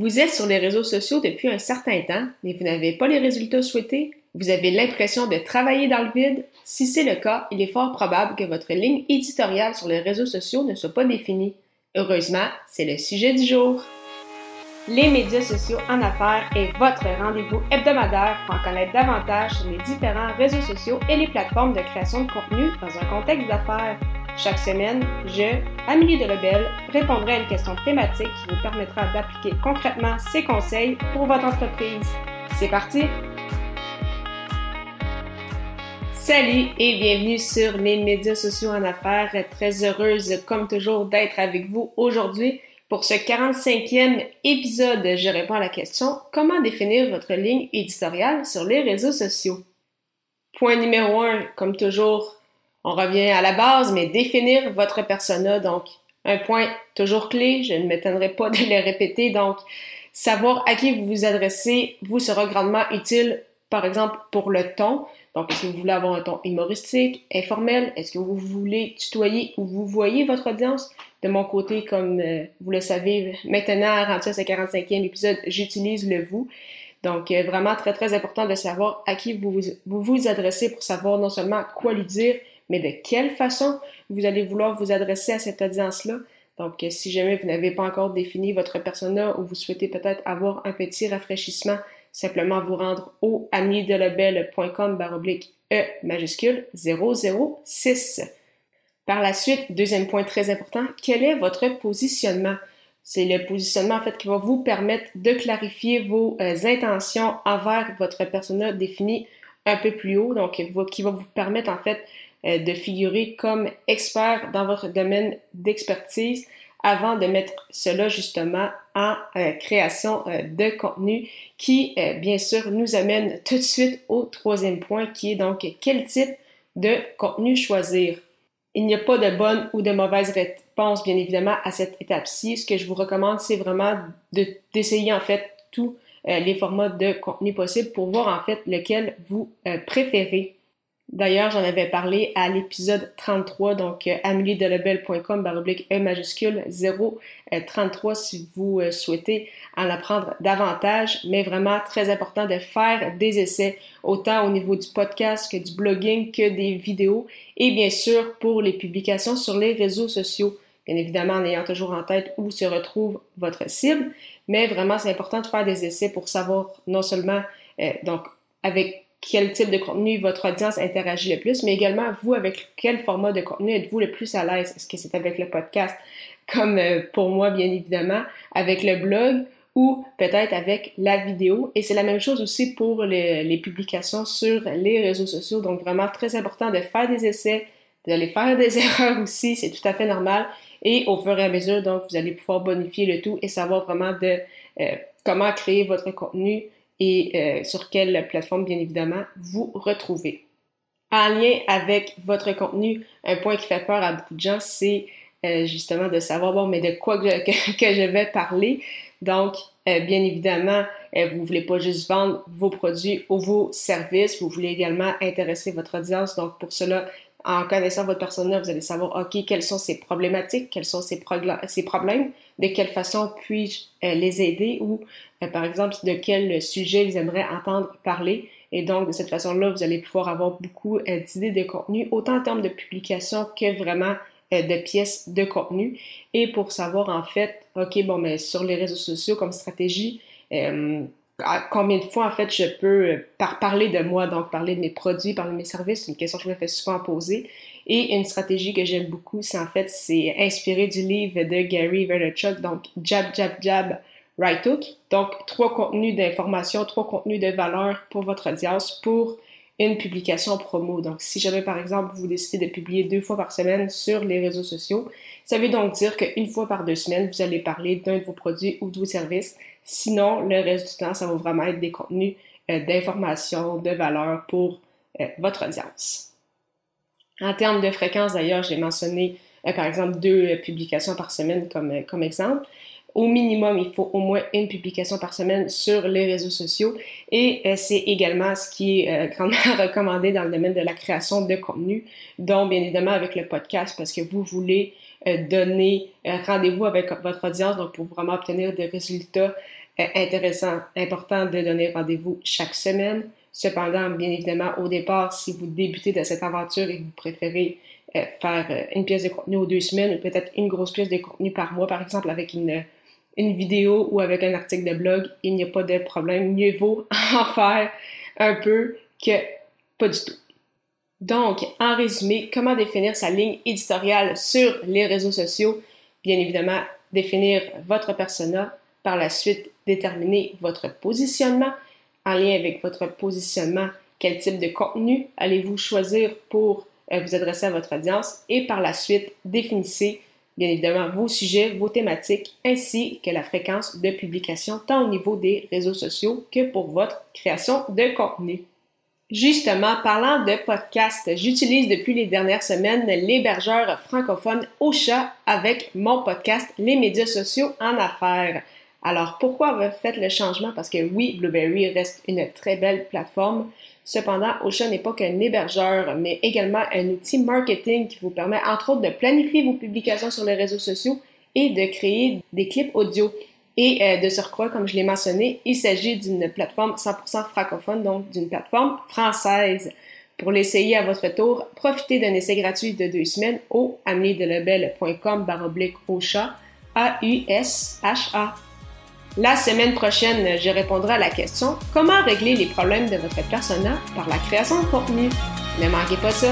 Vous êtes sur les réseaux sociaux depuis un certain temps, mais vous n'avez pas les résultats souhaités? Vous avez l'impression de travailler dans le vide? Si c'est le cas, il est fort probable que votre ligne éditoriale sur les réseaux sociaux ne soit pas définie. Heureusement, c'est le sujet du jour. Les médias sociaux en affaires est votre rendez-vous hebdomadaire pour en connaître davantage sur les différents réseaux sociaux et les plateformes de création de contenu dans un contexte d'affaires. Chaque semaine, je, Amélie Delebel, répondrai à une question thématique qui vous permettra d'appliquer concrètement ces conseils pour votre entreprise. C'est parti! Salut et bienvenue sur les médias sociaux en affaires. Très heureuse, comme toujours, d'être avec vous aujourd'hui. Pour ce 45e épisode, je réponds à la question comment définir votre ligne éditoriale sur les réseaux sociaux? Point numéro 1, comme toujours, on revient à la base, mais définir votre persona. Donc, un point toujours clé, je ne m'étonnerai pas de le répéter. Donc, savoir à qui vous vous adressez vous sera grandement utile, par exemple, pour le ton. Donc, est-ce que vous voulez avoir un ton humoristique, informel? Est-ce que vous voulez tutoyer ou vous voyez votre audience? De mon côté, comme euh, vous le savez, maintenant, rendu à ce 45e épisode, j'utilise le vous. Donc, euh, vraiment très, très important de savoir à qui vous vous, vous adressez pour savoir non seulement quoi lui dire, mais de quelle façon vous allez vouloir vous adresser à cette audience-là? Donc, euh, si jamais vous n'avez pas encore défini votre persona ou vous souhaitez peut-être avoir un petit rafraîchissement, simplement vous rendre au amidelabel.com baroblique E majuscule 006. Par la suite, deuxième point très important, quel est votre positionnement? C'est le positionnement en fait qui va vous permettre de clarifier vos euh, intentions envers votre persona défini un peu plus haut, donc qui va vous permettre en fait de figurer comme expert dans votre domaine d'expertise avant de mettre cela justement en euh, création euh, de contenu qui, bien sûr, nous amène tout de suite au troisième point qui est donc quel type de contenu choisir. Il n'y a pas de bonne ou de mauvaise réponse, bien évidemment, à cette étape-ci. Ce que je vous recommande, c'est vraiment d'essayer en fait tous les formats de contenu possibles pour voir en fait lequel vous préférez. D'ailleurs, j'en avais parlé à l'épisode 33, donc euh, ameliedelebel.com baroblique E majuscule 033 euh, si vous euh, souhaitez en apprendre davantage, mais vraiment très important de faire des essais, autant au niveau du podcast que du blogging que des vidéos, et bien sûr pour les publications sur les réseaux sociaux, bien évidemment en ayant toujours en tête où se retrouve votre cible, mais vraiment c'est important de faire des essais pour savoir non seulement donc avec quel type de contenu votre audience interagit le plus, mais également vous avec quel format de contenu êtes-vous le plus à l'aise? Est-ce que c'est avec le podcast, comme euh, pour moi bien évidemment, avec le blog ou peut-être avec la vidéo? Et c'est la même chose aussi pour les, publications sur les réseaux sociaux. Donc vraiment très important de faire des essais, d'aller faire des erreurs aussi, c'est tout à fait normal. Et au fur et à mesure, donc vous allez pouvoir bonifier le tout et savoir vraiment de euh, comment créer votre contenu et euh, sur quelle plateforme, bien évidemment, vous retrouvez. En lien avec votre contenu, un point qui fait peur à beaucoup de gens, c'est euh, justement de savoir, bon, mais de quoi que, je vais parler. Donc, euh, bien évidemment, vous ne voulez pas juste vendre vos produits ou vos services, vous voulez également intéresser votre audience. Donc, pour cela, en connaissant votre personnel, vous allez savoir, OK, quelles sont ses problématiques, quels sont ses, problèmes, de quelle façon puis-je euh, les aider ou, euh, par exemple, de quel sujet ils aimeraient entendre parler. Et donc, de cette façon-là, vous allez pouvoir avoir beaucoup euh, d'idées de contenu, autant en termes de publication que vraiment de pièces de contenu. Et pour savoir, en fait, OK, bon, mais sur les réseaux sociaux comme stratégie, combien de fois, en fait, je peux euh, par parler de moi, donc parler de mes produits, parler de mes services, c'est une question que je me fais souvent poser. Et une stratégie que j'aime beaucoup, c'est en fait, c'est inspiré du livre de Gary Vaynerchuk, donc Jab, Jab, Jab, Right Hook. Donc, trois contenus d'information, trois contenus de valeur pour votre audience pour une publication promo. Donc, si jamais, par exemple, vous décidez de publier deux fois par semaine sur les réseaux sociaux, ça veut donc dire qu'une fois par deux semaines, vous allez parler d'un de vos produits ou de vos services Sinon, le reste du temps, ça va vraiment être des contenus euh, d'information, de valeur pour euh, votre audience. En termes de fréquence, d'ailleurs, j'ai mentionné euh, par exemple deux publications par semaine comme, comme exemple. Au minimum, il faut au moins une publication par semaine sur les réseaux sociaux et c'est également ce qui est grandement recommandé dans le domaine de la création de contenu, dont bien évidemment avec le podcast parce que vous voulez donner rendez-vous avec votre audience donc pour vraiment obtenir des résultats euh, intéressant, important de donner rendez-vous chaque semaine. Cependant, bien évidemment, au départ, si vous débutez de cette aventure et que vous préférez euh, faire euh, une pièce de contenu aux deux semaines ou peut-être une grosse pièce de contenu par mois, par exemple, avec une, une vidéo ou avec un article de blog, il n'y a pas de problème. Mieux vaut en faire un peu que pas du tout. Donc, en résumé, comment définir sa ligne éditoriale sur les réseaux sociaux? Bien évidemment, définir votre persona, par la suite déterminer votre positionnement. En lien avec votre positionnement, quel type de contenu allez-vous choisir pour euh, vous adresser à votre audience et par la suite définissez bien évidemment vos sujets, vos thématiques ainsi que la fréquence de publication tant au niveau des réseaux sociaux que pour votre création de contenu. Justement, parlant de podcast, j'utilise depuis les dernières semaines l'hébergeur francophone Ocha avec mon podcast Les médias sociaux en affaires. Alors, pourquoi avoir fait le changement? Parce que oui, Blueberry reste une très belle plateforme. Cependant, Ocha n'est pas qu'un hébergeur, mais également un outil marketing qui vous permet, entre autres, de planifier vos publications sur les réseaux sociaux et de créer des clips audio. Et euh, de surcroît, comme je l'ai mentionné, il s'agit d'une plateforme 100% francophone, donc d'une plateforme française. Pour l'essayer à votre tour, profitez d'un essai gratuit de deux semaines au ameliedelebel.com baroblique Ocha, A-U-S-H-A. La semaine prochaine, je répondrai à la question comment régler les problèmes de votre persona par la création de contenu? Ne manquez pas ça!